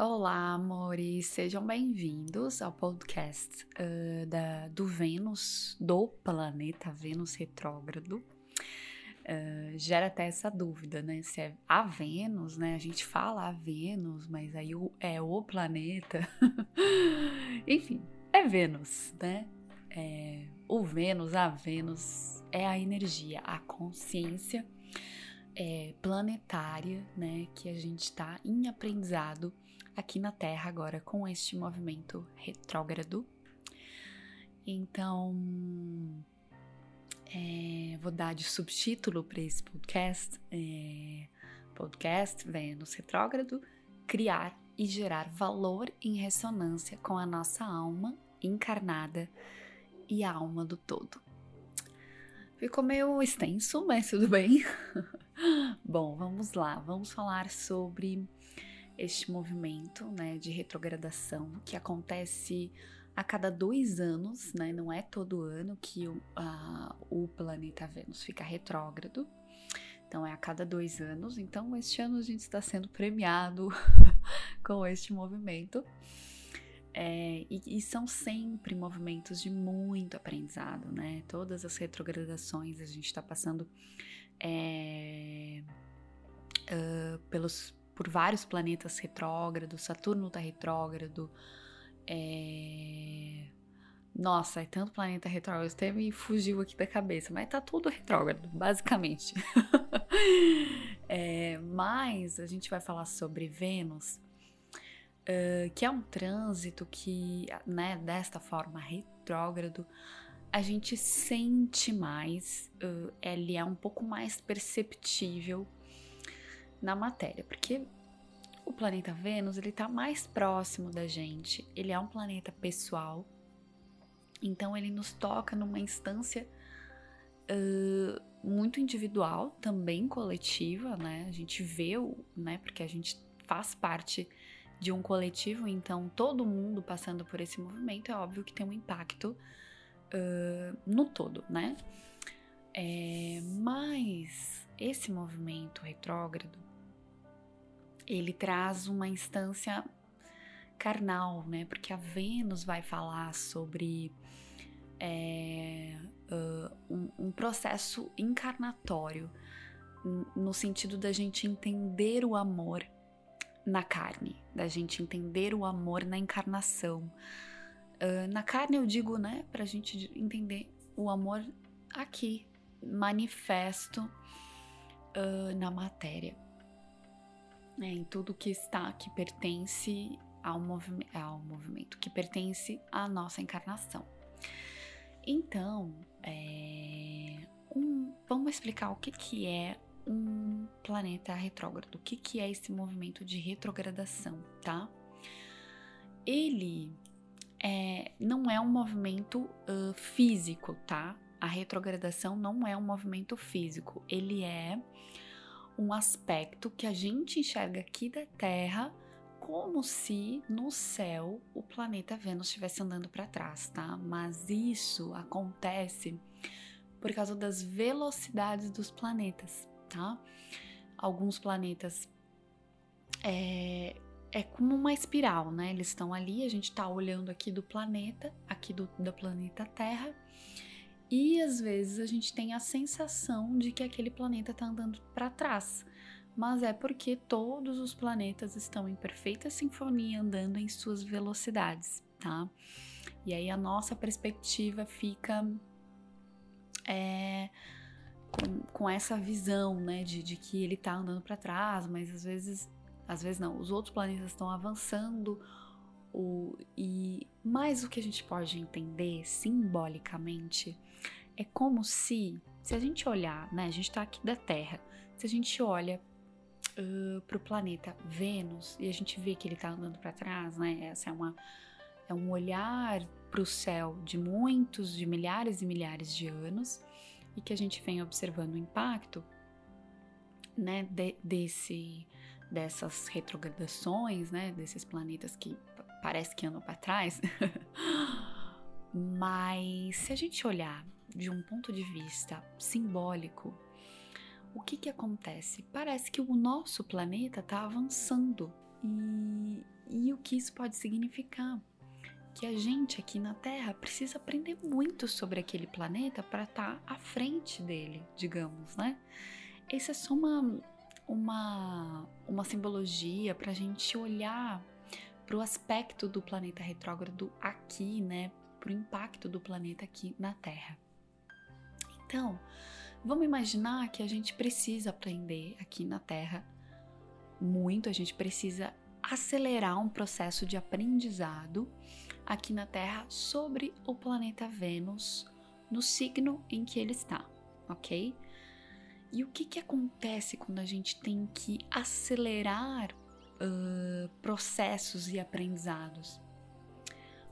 Olá, amores, sejam bem-vindos ao podcast uh, da, do Vênus, do planeta Vênus retrógrado. Uh, gera até essa dúvida, né? Se é a Vênus, né? A gente fala a Vênus, mas aí o, é o planeta. Enfim, é Vênus, né? É, o Vênus, a Vênus é a energia, a consciência é, planetária, né? Que a gente está em aprendizado aqui na Terra agora com este movimento retrógrado. Então, é, vou dar de subtítulo para esse podcast, é, podcast Vênus retrógrado, criar e gerar valor em ressonância com a nossa alma encarnada e a alma do todo. Ficou meio extenso, mas tudo bem. Bom, vamos lá, vamos falar sobre este movimento né, de retrogradação que acontece a cada dois anos, né? Não é todo ano que o, a, o planeta Vênus fica retrógrado. Então é a cada dois anos. Então este ano a gente está sendo premiado com este movimento. É, e, e, são sempre movimentos de muito aprendizado, né? Todas as retrogradações a gente está passando é, uh, pelos por vários planetas retrógrados, Saturno tá retrógrado. É... Nossa, é tanto planeta retrógrado, até me fugiu aqui da cabeça, mas tá tudo retrógrado, basicamente. é, mas a gente vai falar sobre Vênus, uh, que é um trânsito que, né, desta forma retrógrado, a gente sente mais, uh, ele é um pouco mais perceptível na matéria, porque o planeta Vênus ele está mais próximo da gente, ele é um planeta pessoal, então ele nos toca numa instância uh, muito individual, também coletiva, né? A gente vê, o, né? Porque a gente faz parte de um coletivo, então todo mundo passando por esse movimento é óbvio que tem um impacto uh, no todo, né? É, mas esse movimento retrógrado ele traz uma instância carnal, né? Porque a Vênus vai falar sobre é, uh, um, um, processo encarnatório, no sentido da gente entender o amor na carne, da gente entender o amor na encarnação. Uh, na carne eu digo, né, pra gente entender o amor aqui, manifesto uh, na matéria né, em tudo que está, que pertence ao, movi ao movimento, que pertence à nossa encarnação. Então, é, um, vamos explicar o que, que é um planeta retrógrado, o que, que é esse movimento de retrogradação, tá? Ele é, não é um movimento uh, físico, tá? A retrogradação não é um movimento físico, ele é um aspecto que a gente enxerga aqui da Terra como se no céu o planeta Vênus estivesse andando para trás, tá? Mas isso acontece por causa das velocidades dos planetas, tá? Alguns planetas é, é como uma espiral, né? Eles estão ali, a gente está olhando aqui do planeta, aqui do, do planeta Terra, e às vezes a gente tem a sensação de que aquele planeta está andando para trás, mas é porque todos os planetas estão em perfeita sinfonia andando em suas velocidades, tá? E aí a nossa perspectiva fica é, com, com, essa visão, né, de, de que ele está andando para trás, mas às vezes, às vezes não, os outros planetas estão avançando. O, e mais o que a gente pode entender simbolicamente é como se, se a gente olhar, né? A gente tá aqui da Terra. Se a gente olha uh, pro planeta Vênus e a gente vê que ele tá andando para trás, né? Essa é uma é um olhar para o céu de muitos, de milhares e milhares de anos e que a gente vem observando o impacto, né? De, desse dessas retrogradações, né? Desses planetas que parece que andam para trás. Mas se a gente olhar de um ponto de vista simbólico, o que, que acontece? Parece que o nosso planeta está avançando e, que isso pode significar? Que a gente aqui na Terra precisa aprender muito sobre aquele planeta para estar tá à frente dele, digamos, né? Essa é só uma, uma, uma simbologia para a gente olhar para o aspecto do planeta retrógrado aqui, né? Para o impacto do planeta aqui na Terra. Então, vamos imaginar que a gente precisa aprender aqui na Terra muito, a gente precisa acelerar um processo de aprendizado aqui na Terra sobre o planeta Vênus no signo em que ele está, ok? E o que, que acontece quando a gente tem que acelerar uh, processos e aprendizados?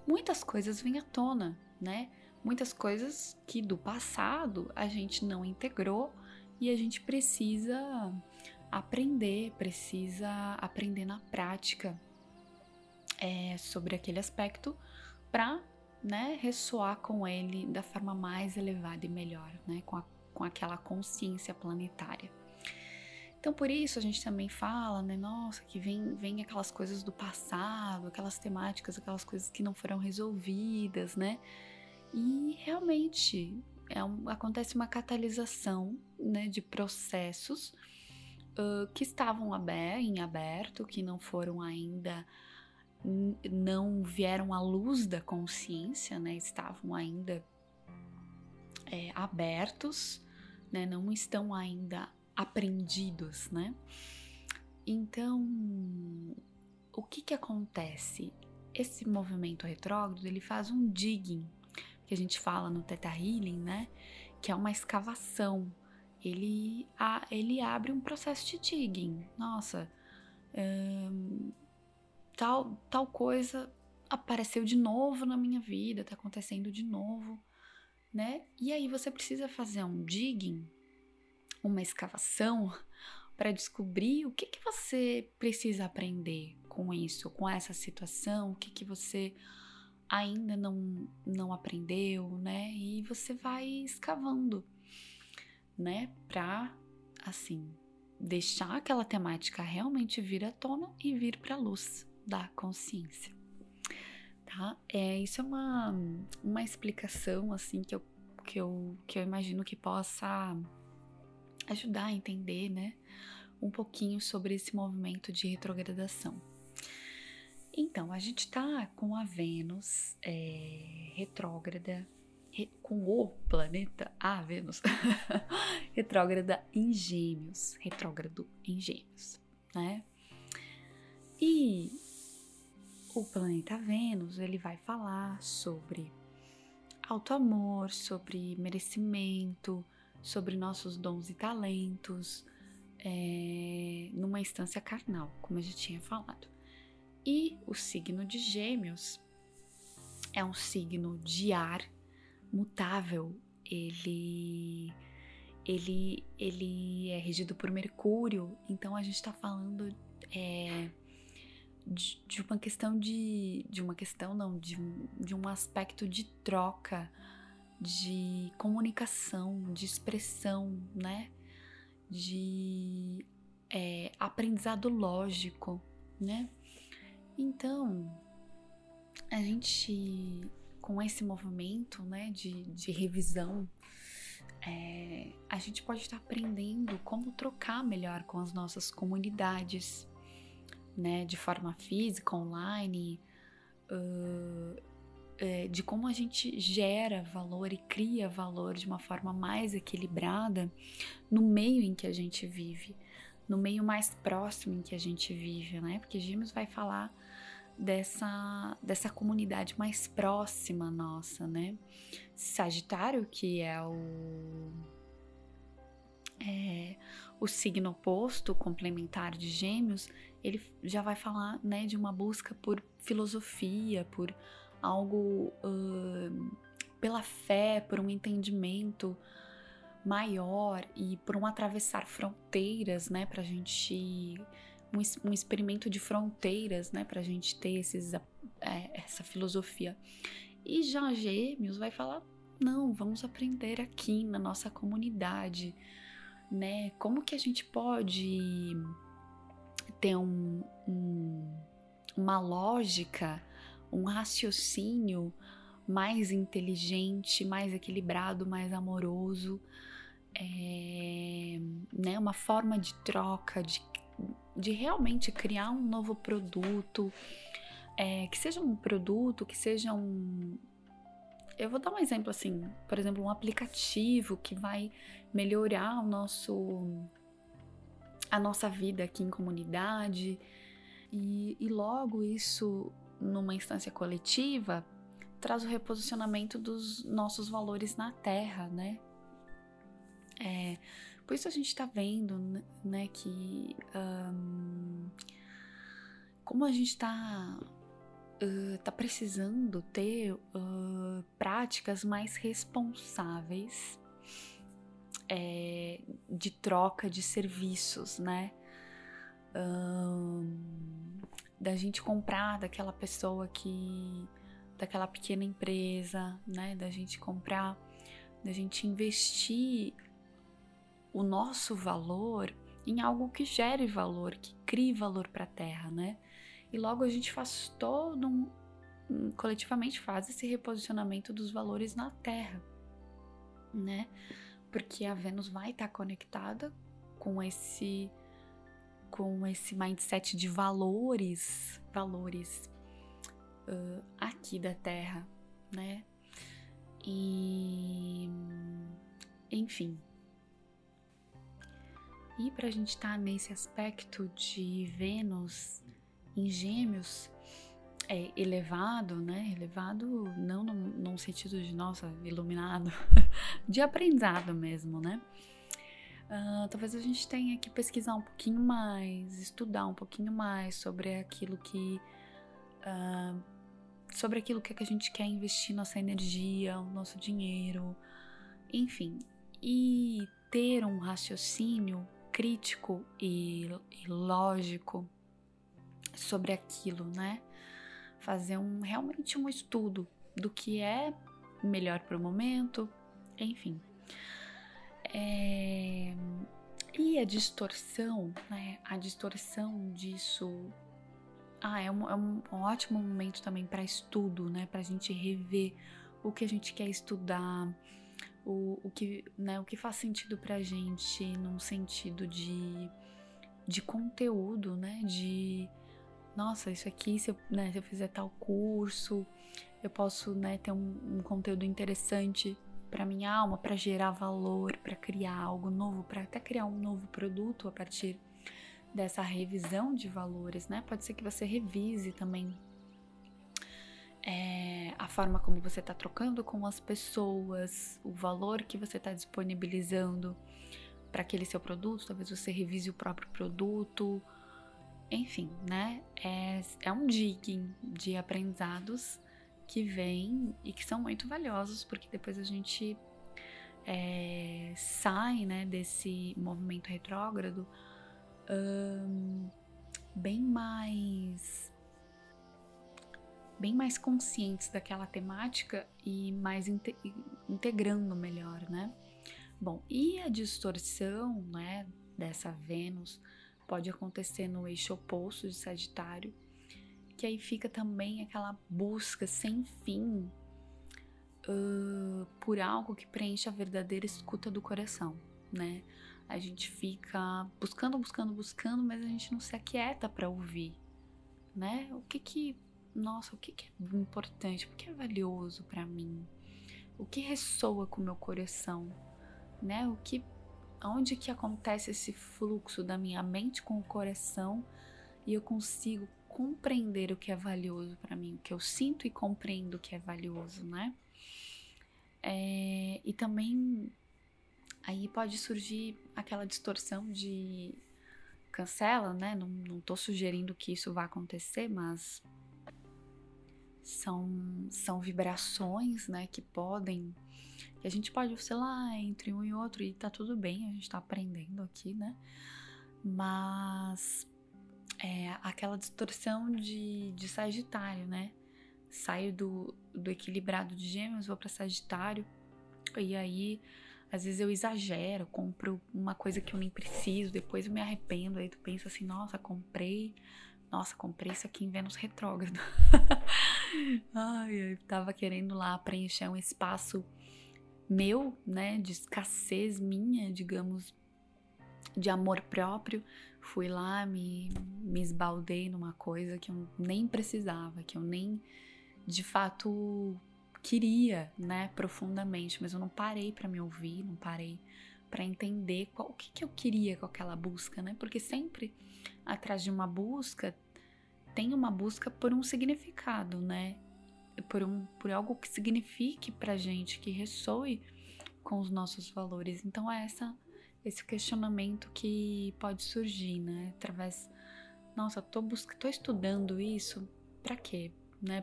Muitas coisas vêm à tona, né? Muitas coisas que do passado a gente não integrou e a gente precisa aprender, precisa aprender na prática é, sobre aquele aspecto para né, ressoar com ele da forma mais elevada e melhor, né, com, a, com aquela consciência planetária. Então, por isso a gente também fala, né, nossa, que vem, vem aquelas coisas do passado, aquelas temáticas, aquelas coisas que não foram resolvidas, né? E realmente é um, acontece uma catalisação né, de processos uh, que estavam aber em aberto, que não foram ainda não vieram à luz da consciência, né? Estavam ainda é, abertos, né? Não estão ainda aprendidos, né? Então, o que que acontece? Esse movimento retrógrado, ele faz um digging, que a gente fala no Theta Healing, né? Que é uma escavação. Ele, a, ele abre um processo de digging. Nossa, hum, tal, tal coisa apareceu de novo na minha vida, tá acontecendo de novo, né? E aí você precisa fazer um digging, uma escavação para descobrir o que que você precisa aprender com isso, com essa situação, o que que você ainda não não aprendeu, né? E você vai escavando, né, para assim deixar aquela temática realmente vir à tona e vir para a luz, da consciência. Tá? É, isso é uma, uma explicação assim que eu, que, eu, que eu imagino que possa ajudar a entender, né, um pouquinho sobre esse movimento de retrogradação. Então, a gente tá com a Vênus é, retrógrada, re, com o planeta, a Vênus, retrógrada em Gêmeos, retrógrado em Gêmeos, né? E o planeta Vênus ele vai falar sobre auto-amor, sobre merecimento, sobre nossos dons e talentos, é, numa instância carnal, como eu já tinha falado. E o signo de Gêmeos é um signo de ar mutável. Ele ele ele é regido por Mercúrio, então a gente está falando é, de, de, uma questão de. de uma questão, não, de, de um aspecto de troca, de comunicação, de expressão, né? De é, aprendizado lógico, né? Então, a gente, com esse movimento, né, de, de revisão, é, a gente pode estar aprendendo como trocar melhor com as nossas comunidades, né, de forma física, online, uh, é, de como a gente gera valor e cria valor de uma forma mais equilibrada no meio em que a gente vive, no meio mais próximo em que a gente vive, né? Porque Gêmeos vai falar dessa, dessa comunidade mais próxima nossa, né? Sagitário, que é o. É, o signo oposto, complementar de Gêmeos, ele já vai falar né, de uma busca por filosofia, por algo uh, pela fé, por um entendimento maior e por um atravessar fronteiras, né, para a gente um, um, experimento de fronteiras, né, para a gente ter esses, é, essa filosofia. E já Gêmeos vai falar não, vamos aprender aqui na nossa comunidade, né? Como que a gente pode ter um, um, uma lógica, um raciocínio mais inteligente, mais equilibrado, mais amoroso, é, né, uma forma de troca, de, de realmente criar um novo produto, é, que seja um produto, que seja um. Eu vou dar um exemplo assim, por exemplo, um aplicativo que vai melhorar o nosso a nossa vida aqui em comunidade e, e logo isso numa instância coletiva traz o reposicionamento dos nossos valores na Terra, né? É, por isso a gente está vendo, né, que um, como a gente está uh, tá precisando ter uh, práticas mais responsáveis é, de troca de serviços, né? Um, da gente comprar daquela pessoa que daquela pequena empresa, né? Da gente comprar, da gente investir o nosso valor em algo que gere valor, que crie valor para a Terra, né? E logo a gente faz todo um, coletivamente faz esse reposicionamento dos valores na Terra, né? Porque a Vênus vai estar tá conectada com esse com esse mindset de valores, valores uh, aqui da Terra, né? E enfim, e para a gente estar tá nesse aspecto de Vênus em Gêmeos é elevado, né? Elevado não num, num sentido de nossa iluminado, de aprendizado mesmo, né? Uh, talvez a gente tenha que pesquisar um pouquinho mais, estudar um pouquinho mais sobre aquilo que uh, sobre aquilo que, é que a gente quer investir nossa energia, o nosso dinheiro, enfim, e ter um raciocínio crítico e, e lógico sobre aquilo, né? Fazer um realmente um estudo do que é melhor para o momento, enfim. É... E a distorção, né? A distorção disso. Ah, é um, é um ótimo momento também para estudo, né? Para a gente rever o que a gente quer estudar, o, o, que, né, o que faz sentido pra gente num sentido de, de conteúdo, né? De nossa, isso aqui, se eu, né, se eu fizer tal curso, eu posso né, ter um, um conteúdo interessante para minha alma, para gerar valor, para criar algo novo, para até criar um novo produto a partir dessa revisão de valores, né? Pode ser que você revise também é, a forma como você está trocando com as pessoas, o valor que você está disponibilizando para aquele seu produto, talvez você revise o próprio produto, enfim, né? É, é um digging de aprendizados que vem e que são muito valiosos, porque depois a gente é, sai né, desse movimento retrógrado bem mais bem mais conscientes daquela temática e mais inte integrando melhor, né? Bom, e a distorção, né, dessa Vênus pode acontecer no eixo oposto de Sagitário, que aí fica também aquela busca sem fim uh, por algo que preencha a verdadeira escuta do coração, né? A gente fica buscando, buscando, buscando, mas a gente não se aquieta para ouvir, né? O que que nossa, o que, é importante, o que é valioso para mim, o que ressoa com o meu coração, né? O que, onde que acontece esse fluxo da minha mente com o coração e eu consigo compreender o que é valioso para mim, o que eu sinto e compreendo o que é valioso, né? É, e também aí pode surgir aquela distorção de cancela, né? Não, não tô sugerindo que isso vá acontecer, mas são, são vibrações, né, que podem, que a gente pode oscilar entre um e outro e tá tudo bem, a gente tá aprendendo aqui, né, mas é aquela distorção de, de Sagitário, né, saio do, do equilibrado de Gêmeos, vou para Sagitário, e aí às vezes eu exagero, compro uma coisa que eu nem preciso, depois eu me arrependo, aí tu pensa assim, nossa, comprei Nossa, comprei isso aqui em Vênus retrógrado. Ai, eu tava querendo lá preencher um espaço meu, né, de escassez minha, digamos, de amor próprio. Fui lá, me, me esbaldei numa coisa que eu nem precisava, que eu nem de fato queria, né, profundamente, mas eu não parei para me ouvir, não parei para entender qual, o que, que eu queria com aquela busca, né? Porque sempre atrás de uma busca tem uma busca por um significado, né? Por, um, por algo que signifique pra gente, que ressoe com os nossos valores. Então é essa, esse questionamento que pode surgir, né? Através, nossa, tô, busca, tô estudando isso, para quê? Né?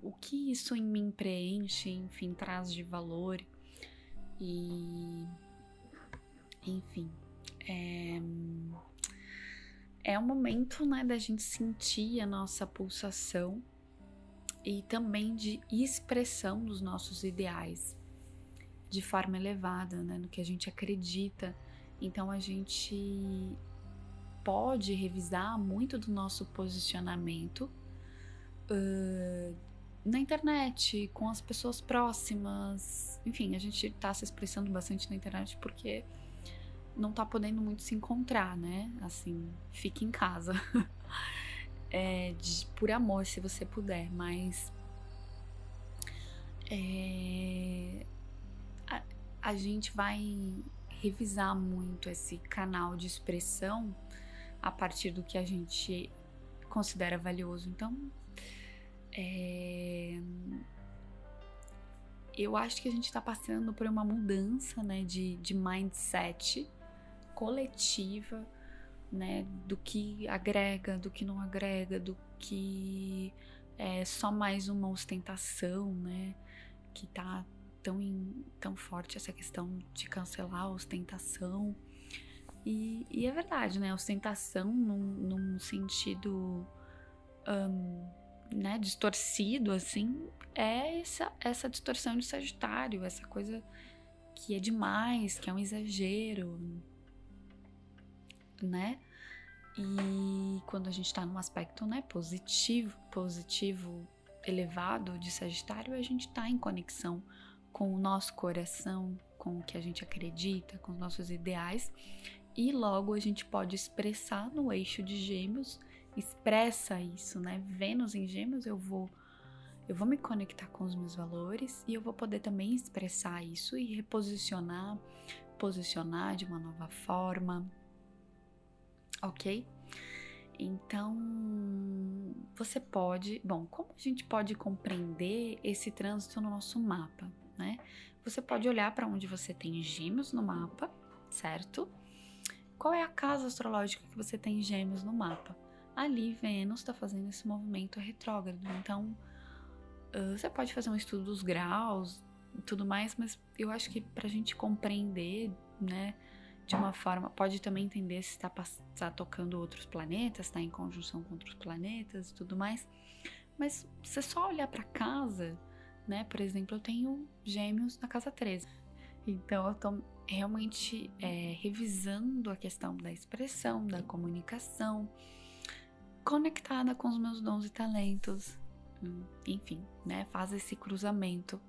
O que isso em mim preenche, enfim, traz de valor e enfim, é, é um momento né, da gente sentir a nossa pulsação e também de expressão dos nossos ideais de forma elevada, né, no que a gente acredita. Então a gente pode revisar muito do nosso posicionamento uh, na internet, com as pessoas próximas. Enfim, a gente está se expressando bastante na internet porque não tá podendo muito se encontrar, né? Assim, fique em casa. é, de, por amor, se você puder, mas. É, a, a gente vai revisar muito esse canal de expressão a partir do que a gente considera valioso. Então, é, eu acho que a gente está passando por uma mudança né, de, de mindset coletiva, né, do que agrega, do que não agrega, do que é só mais uma ostentação, né, que tá tão, in, tão forte essa questão de cancelar a ostentação. E, e é verdade, né, ostentação num, num sentido um, né, distorcido, assim, é essa, essa distorção de Sagitário, essa coisa que é demais, que é um exagero, né? E quando a gente está num aspecto, né, positivo, positivo elevado de Sagitário, a gente está em conexão com o nosso coração, com o que a gente acredita, com os nossos ideais, e logo a gente pode expressar no eixo de Gêmeos, expressa isso, né? Vênus em Gêmeos, eu vou eu vou me conectar com os meus valores e eu vou poder também expressar isso e reposicionar, posicionar de uma nova forma, ok? Então, você pode. Bom, como a gente pode compreender esse trânsito no nosso mapa, né? Você pode olhar para onde você tem gêmeos no mapa, certo? Qual é a casa astrológica que você tem gêmeos no mapa? Ali, Vênus está fazendo esse movimento retrógrado. Então, você pode fazer um estudo dos graus e tudo mais, mas eu acho que para a gente compreender, né? De uma forma, pode também entender se está tá tocando outros planetas, está em conjunção com outros planetas e tudo mais. Mas você só olhar para casa, né? Por exemplo, eu tenho gêmeos na casa 13. Então eu tô realmente é, revisando a questão da expressão, da comunicação, conectada com os meus dons e talentos. Enfim, né? Faz esse cruzamento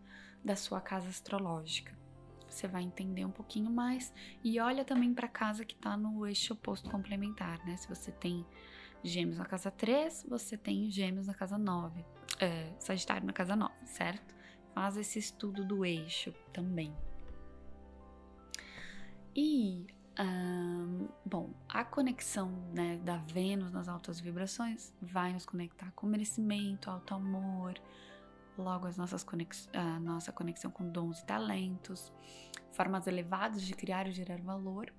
da sua casa astrológica você vai entender um pouquinho mais. E olha também para a casa que está no eixo oposto complementar, né? Se você tem gêmeos na casa 3, você tem gêmeos na casa 9. É, sagitário na casa 9, certo? Faz esse estudo do eixo também. E, bom, a conexão né, da Vênus nas altas vibrações vai nos conectar com merecimento, alto amor, logo as nossas conex a nossa conexão com dons e talentos, formas elevadas de criar e gerar valor.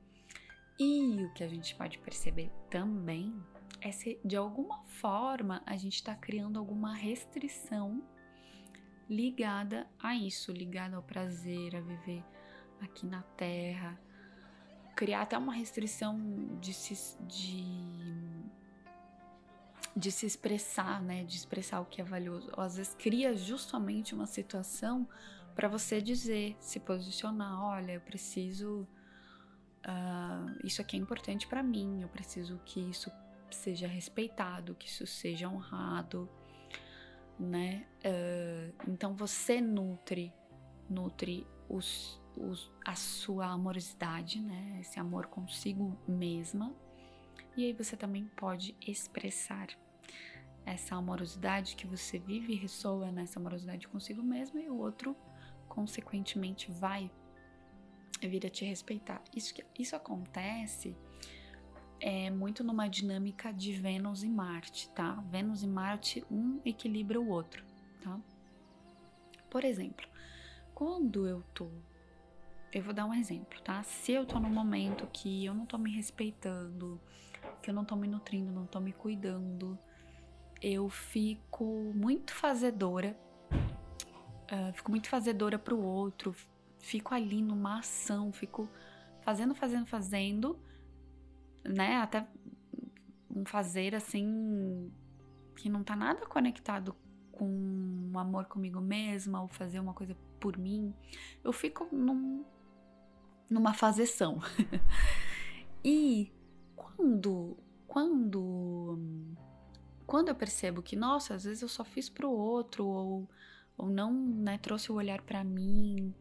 E o que a gente pode perceber também é se de alguma forma a gente está criando alguma restrição ligada a isso, ligada ao prazer, a viver aqui na Terra, criar até uma restrição de de de se expressar, né, de expressar o que é valioso. Ou às vezes cria justamente uma situação para você dizer, se posicionar, olha, eu preciso, uh, isso aqui é importante para mim, eu preciso que isso seja respeitado, que isso seja honrado, né? Uh, então você nutre, nutre os, os, a sua amorosidade, né? Esse amor consigo mesma. E aí você também pode expressar essa amorosidade que você vive ressoa nessa amorosidade consigo mesma e o outro, consequentemente, vai vir a te respeitar. Isso, isso acontece é muito numa dinâmica de Vênus e Marte, tá? Vênus e Marte, um equilibra o outro, tá? Por exemplo, quando eu tô. Eu vou dar um exemplo, tá? Se eu tô num momento que eu não tô me respeitando, que eu não tô me nutrindo, não tô me cuidando, eu fico muito fazedora, uh, fico muito fazedora pro outro, fico ali numa ação, fico fazendo, fazendo, fazendo, né? Até um fazer assim que não tá nada conectado com um amor comigo mesma ou fazer uma coisa por mim. Eu fico num, numa fazeção. e quando quando quando eu percebo que nossa, às vezes eu só fiz pro outro ou ou não, né, trouxe o olhar para mim,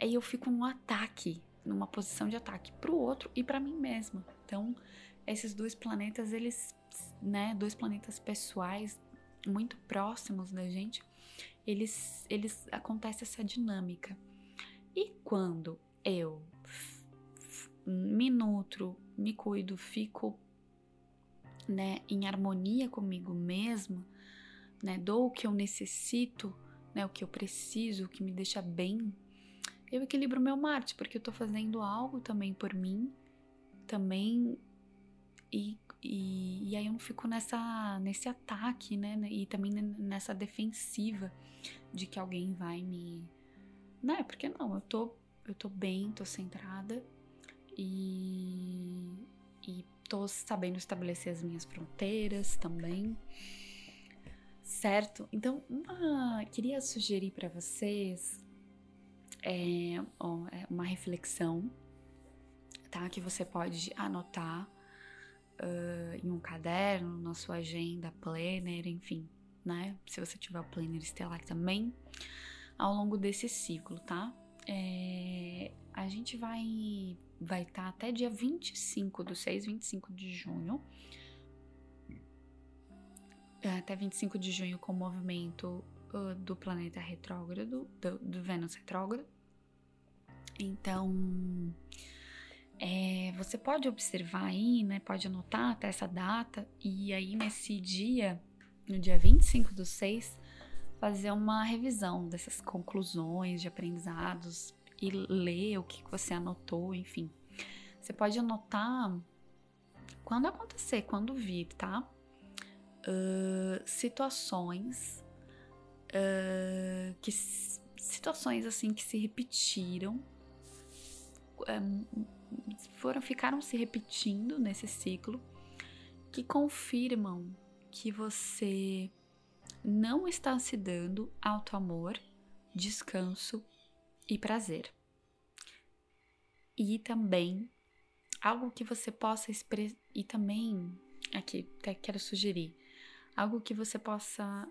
aí eu fico num ataque, numa posição de ataque pro outro e para mim mesma. Então, esses dois planetas, eles, né, dois planetas pessoais muito próximos da gente, eles, eles acontece essa dinâmica. E quando eu me nutro, me cuido, fico, né, em harmonia comigo mesma, né, dou o que eu necessito, né, o que eu preciso, o que me deixa bem, eu equilibro meu Marte, porque eu tô fazendo algo também por mim, também e, e, e, aí eu não fico nessa, nesse ataque, né? E também nessa defensiva de que alguém vai me. Né? Porque não, eu tô, eu tô bem, tô centrada e, e tô sabendo estabelecer as minhas fronteiras também. Certo? Então, uma, queria sugerir para vocês é, uma reflexão tá? Que você pode anotar uh, em um caderno, na sua agenda, planner, enfim, né? Se você tiver o planner estelar também, ao longo desse ciclo, tá? É, a gente vai vai estar tá até dia 25 do 6, 25 de junho. É, até 25 de junho com o movimento uh, do planeta retrógrado, do, do Vênus retrógrado. Então, é, você pode observar aí, né? Pode anotar até essa data e aí nesse dia, no dia 25 do 6, fazer uma revisão dessas conclusões de aprendizados e ler o que você anotou, enfim. Você pode anotar quando acontecer, quando vir, tá? Uh, situações uh, que situações assim que se repetiram foram ficaram se repetindo nesse ciclo que confirmam que você não está se dando alto amor, descanso e prazer. E também algo que você possa expressar e também aqui até quero sugerir algo que você possa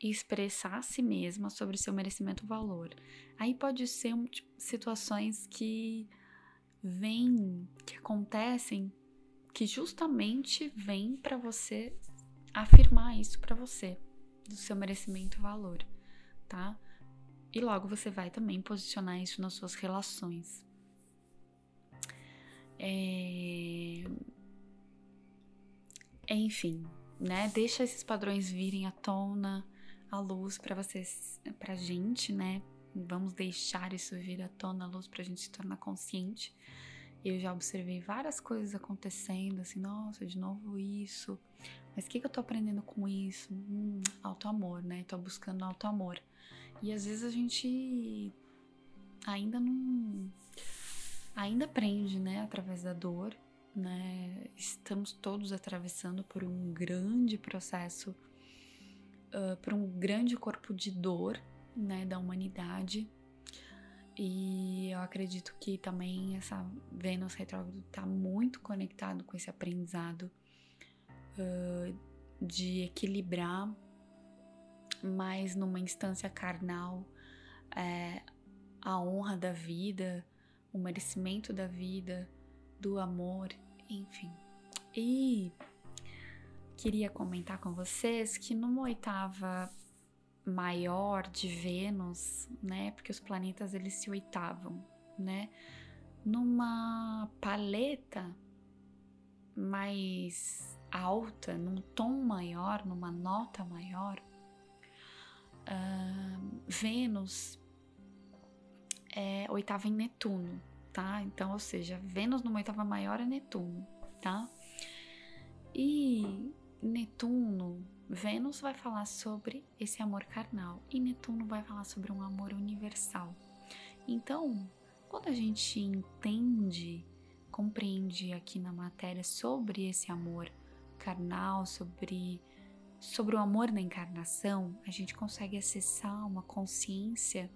expressar a si mesma sobre o seu merecimento valor. Aí pode ser um, tipo, situações que vêm, que acontecem, que justamente vêm para você afirmar isso para você, do seu merecimento valor, tá? E logo você vai também posicionar isso nas suas relações. É... Enfim, né? Deixa esses padrões virem à tona, à luz para vocês, pra gente, né? Vamos deixar isso vir à tona, à luz, pra gente se tornar consciente. Eu já observei várias coisas acontecendo, assim, nossa, de novo isso. Mas o que, que eu tô aprendendo com isso? Hum, auto-amor, né? Tô buscando auto-amor. E às vezes a gente ainda não. Ainda aprende, né? Através da dor, né? Estamos todos atravessando por um grande processo, uh, por um grande corpo de dor, né, da humanidade. E eu acredito que também essa Vênus retrógrado está muito conectado com esse aprendizado uh, de equilibrar mais numa instância carnal é, a honra da vida, o merecimento da vida, do amor, enfim. E queria comentar com vocês que numa oitava maior de Vênus, né? Porque os planetas eles se oitavam, né? Numa paleta mais alta, num tom maior, numa nota maior, uh, Vênus é oitava em Netuno, tá? Então, ou seja, Vênus numa oitava maior é Netuno, tá? E Netuno, Vênus vai falar sobre esse amor carnal e Netuno vai falar sobre um amor universal. Então, quando a gente entende, compreende aqui na matéria sobre esse amor carnal, sobre sobre o amor na encarnação, a gente consegue acessar uma consciência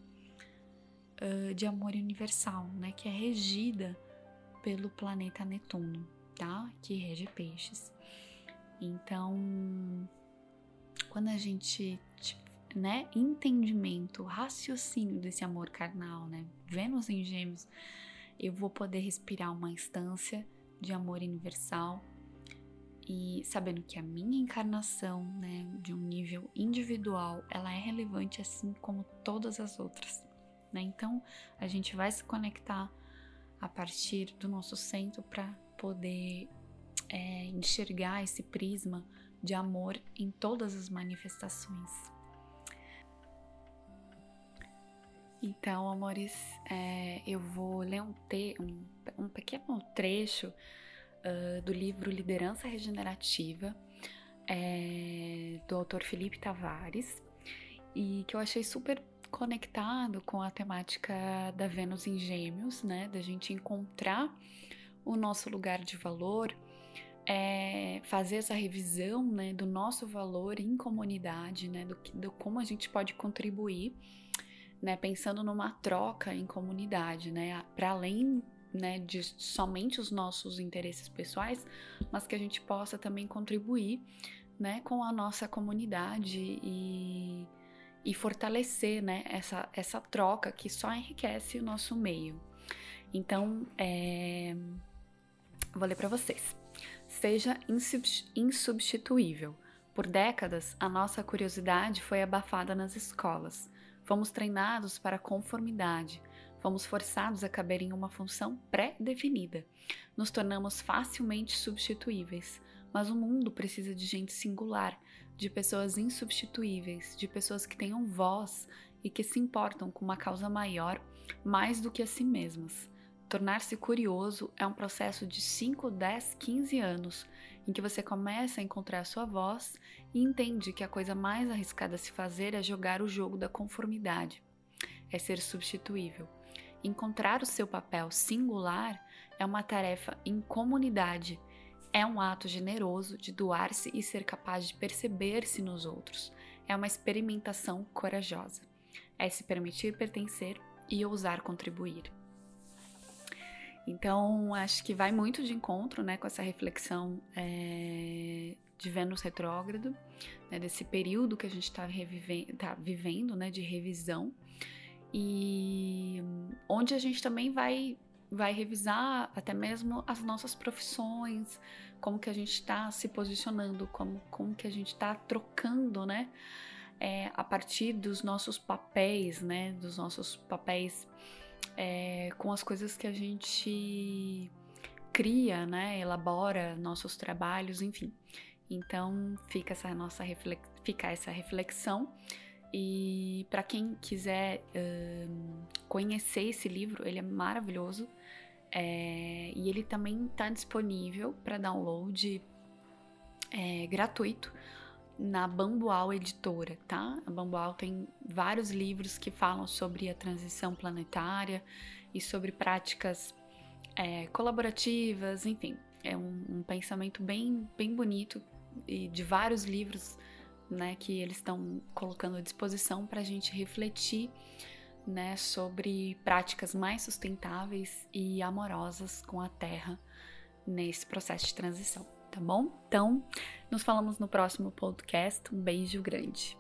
uh, de amor universal, né, que é regida pelo planeta Netuno, tá? Que rege peixes. Então, quando a gente, né, entendimento, raciocínio desse amor carnal, né, Vênus em Gêmeos, eu vou poder respirar uma instância de amor universal e sabendo que a minha encarnação, né, de um nível individual, ela é relevante assim como todas as outras né? Então a gente vai se conectar a partir do nosso centro para poder é, enxergar esse prisma de amor em todas as manifestações. Então, amores, é, eu vou ler um, te, um, um pequeno trecho uh, do livro Liderança Regenerativa, é, do autor Felipe Tavares, e que eu achei super conectado com a temática da Vênus em Gêmeos, né? Da gente encontrar o nosso lugar de valor, é, fazer essa revisão, né, do nosso valor em comunidade, né, do, do como a gente pode contribuir, né, pensando numa troca em comunidade, né, para além né, de somente os nossos interesses pessoais, mas que a gente possa também contribuir, né, com a nossa comunidade e e fortalecer né, essa, essa troca que só enriquece o nosso meio. Então, é... vou ler para vocês. Seja insubstituível. Por décadas, a nossa curiosidade foi abafada nas escolas. Fomos treinados para conformidade. Fomos forçados a caber em uma função pré-definida. Nos tornamos facilmente substituíveis. Mas o mundo precisa de gente singular, de pessoas insubstituíveis, de pessoas que tenham voz e que se importam com uma causa maior mais do que a si mesmas. Tornar-se curioso é um processo de 5, 10, 15 anos em que você começa a encontrar a sua voz e entende que a coisa mais arriscada a se fazer é jogar o jogo da conformidade, é ser substituível. Encontrar o seu papel singular é uma tarefa em comunidade é um ato generoso de doar-se e ser capaz de perceber-se nos outros. É uma experimentação corajosa. É se permitir pertencer e ousar contribuir. Então, acho que vai muito de encontro né, com essa reflexão é, de Vênus retrógrado, né, desse período que a gente está tá vivendo né, de revisão, e onde a gente também vai vai revisar até mesmo as nossas profissões, como que a gente está se posicionando, como, como que a gente está trocando, né? É, a partir dos nossos papéis, né? Dos nossos papéis é, com as coisas que a gente cria, né? Elabora nossos trabalhos, enfim. Então fica essa nossa reflex... fica essa reflexão. E para quem quiser uh, conhecer esse livro, ele é maravilhoso. É, e ele também está disponível para download é, gratuito na Bambual Editora, tá? A Bambual tem vários livros que falam sobre a transição planetária e sobre práticas é, colaborativas, enfim, é um, um, pensamento bem, bem bonito e de vários livros, né, que eles estão colocando à disposição para a gente refletir né, sobre práticas mais sustentáveis e amorosas com a terra nesse processo de transição. tá bom? Então, nos falamos no próximo podcast. Um beijo grande.